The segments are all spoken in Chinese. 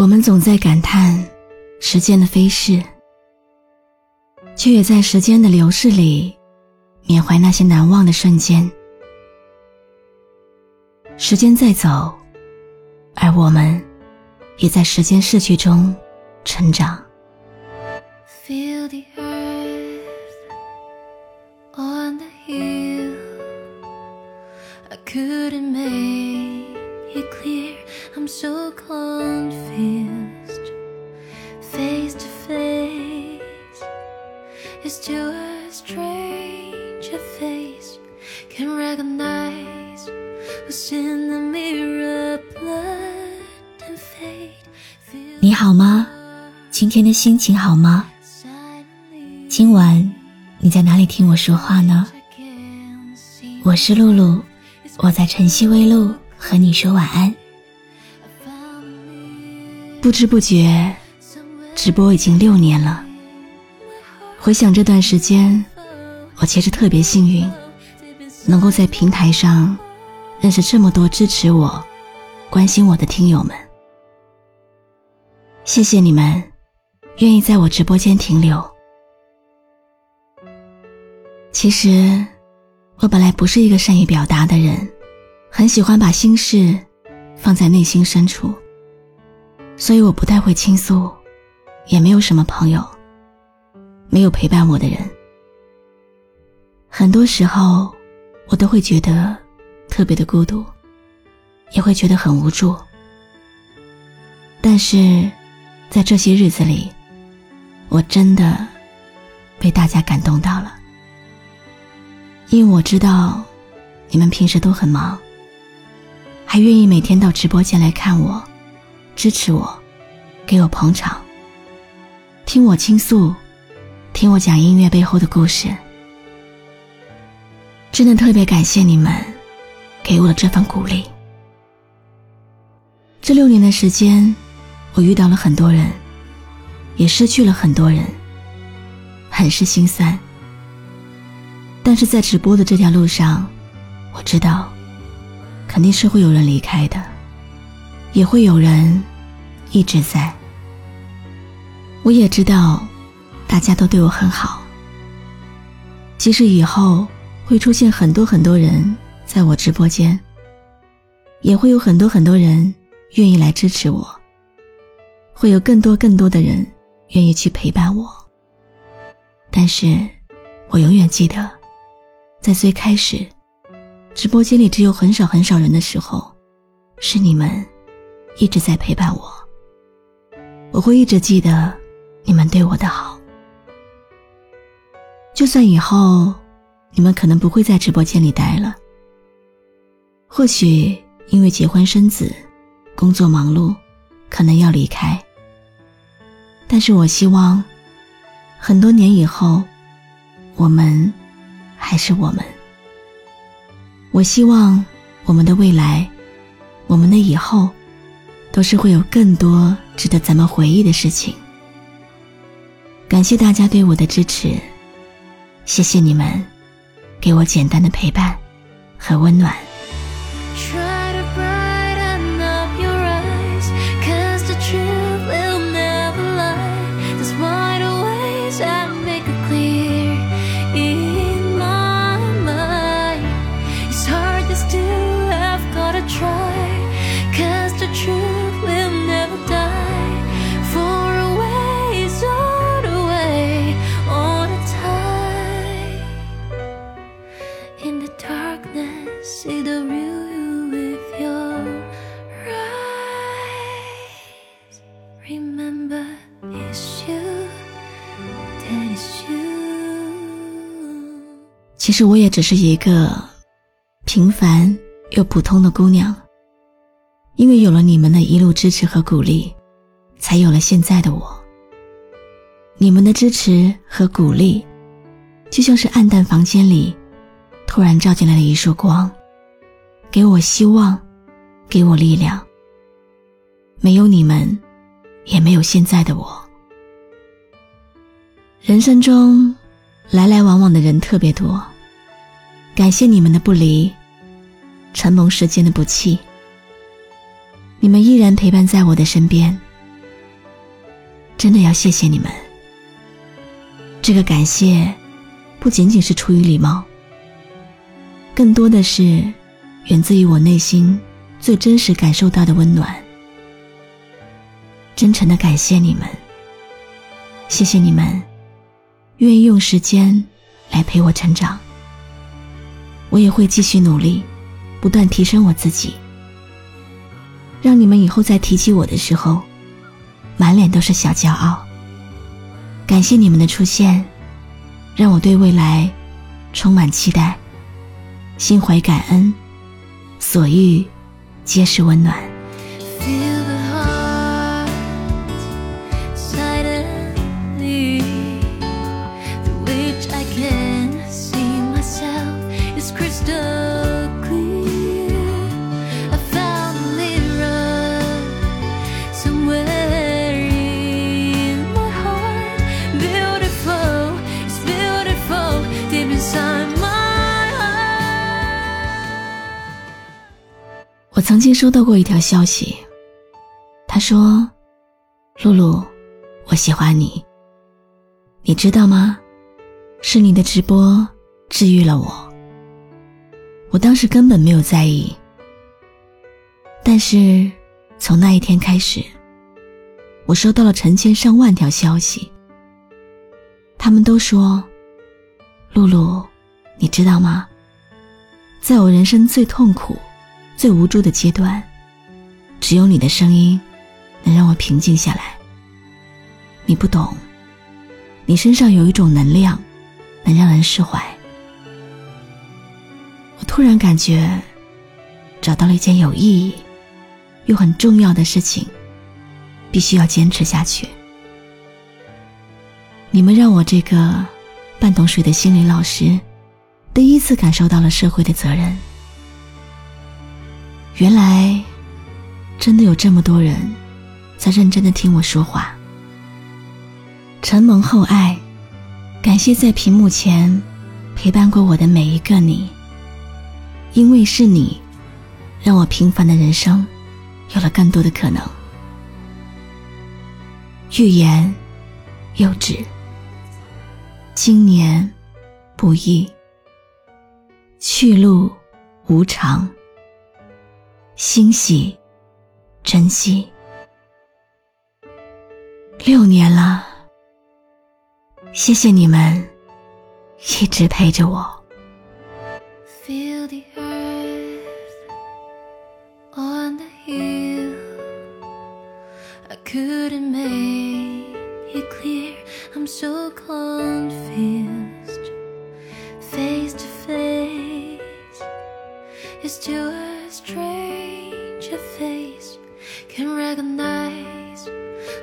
我们总在感叹时间的飞逝，却也在时间的流逝里缅怀那些难忘的瞬间。时间在走，而我们也在时间逝去中成长。你好吗？今天的心情好吗？今晚你在哪里听我说话呢？我是露露，我在晨曦微露和你说晚安。不知不觉，直播已经六年了。回想这段时间，我其实特别幸运，能够在平台上认识这么多支持我、关心我的听友们。谢谢你们，愿意在我直播间停留。其实，我本来不是一个善于表达的人，很喜欢把心事放在内心深处，所以我不太会倾诉，也没有什么朋友，没有陪伴我的人。很多时候，我都会觉得特别的孤独，也会觉得很无助。但是，在这些日子里，我真的被大家感动到了，因为我知道你们平时都很忙，还愿意每天到直播间来看我，支持我，给我捧场，听我倾诉，听我讲音乐背后的故事。真的特别感谢你们给我的这份鼓励。这六年的时间，我遇到了很多人，也失去了很多人，很是心酸。但是在直播的这条路上，我知道，肯定是会有人离开的，也会有人一直在。我也知道，大家都对我很好。即使以后会出现很多很多人在我直播间，也会有很多很多人愿意来支持我，会有更多更多的人愿意去陪伴我。但是，我永远记得，在最开始，直播间里只有很少很少人的时候，是你们一直在陪伴我。我会一直记得你们对我的好，就算以后你们可能不会在直播间里待了，或许因为结婚生子、工作忙碌，可能要离开。但是我希望，很多年以后，我们还是我们。我希望我们的未来，我们的以后，都是会有更多值得咱们回忆的事情。感谢大家对我的支持，谢谢你们给我简单的陪伴和温暖。其实我也只是一个平凡又普通的姑娘，因为有了你们的一路支持和鼓励，才有了现在的我。你们的支持和鼓励，就像是暗淡房间里突然照进来的一束光，给我希望，给我力量。没有你们，也没有现在的我。人生中来来往往的人特别多，感谢你们的不离，承蒙时间的不弃。你们依然陪伴在我的身边，真的要谢谢你们。这个感谢，不仅仅是出于礼貌，更多的是源自于我内心最真实感受到的温暖。真诚的感谢你们，谢谢你们，愿意用时间来陪我成长。我也会继续努力，不断提升我自己，让你们以后在提起我的时候，满脸都是小骄傲。感谢你们的出现，让我对未来充满期待，心怀感恩，所遇皆是温暖。曾经收到过一条消息，他说：“露露，我喜欢你。你知道吗？是你的直播治愈了我。”我当时根本没有在意，但是从那一天开始，我收到了成千上万条消息，他们都说：“露露，你知道吗？在我人生最痛苦。”最无助的阶段，只有你的声音能让我平静下来。你不懂，你身上有一种能量，能让人释怀。我突然感觉找到了一件有意义又很重要的事情，必须要坚持下去。你们让我这个半桶水的心理老师，第一次感受到了社会的责任。原来，真的有这么多人在认真的听我说话。承蒙厚爱，感谢在屏幕前陪伴过我的每一个你。因为是你，让我平凡的人生有了更多的可能。欲言，又止。今年不易，去路无常。欣喜，珍惜。六年了，谢谢你们一直陪着我。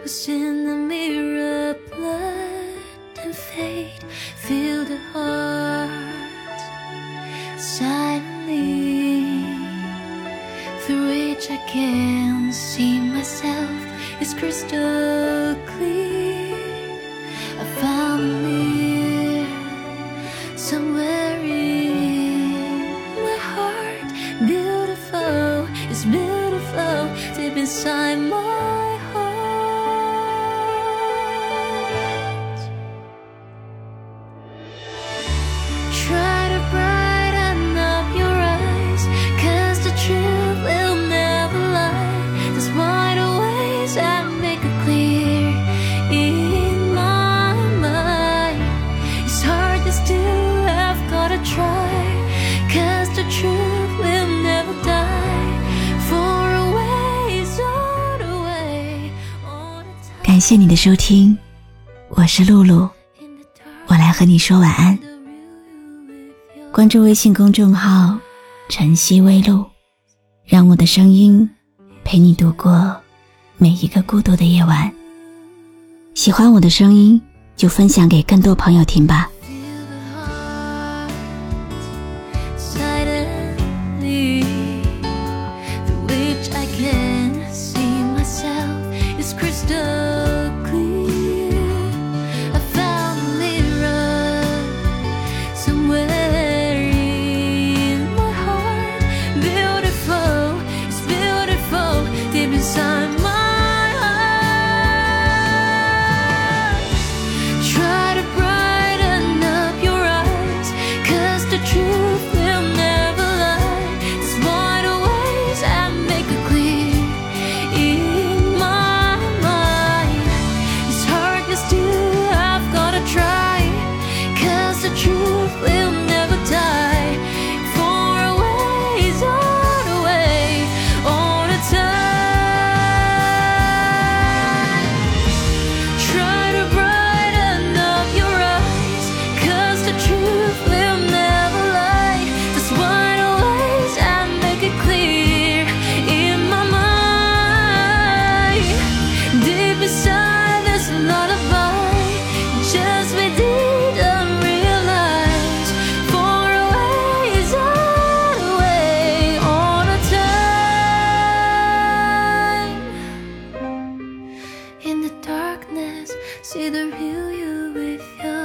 sin 感谢你的收听，我是露露，我来和你说晚安。关注微信公众号“晨曦微露”，让我的声音陪你度过每一个孤独的夜晚。喜欢我的声音，就分享给更多朋友听吧。With your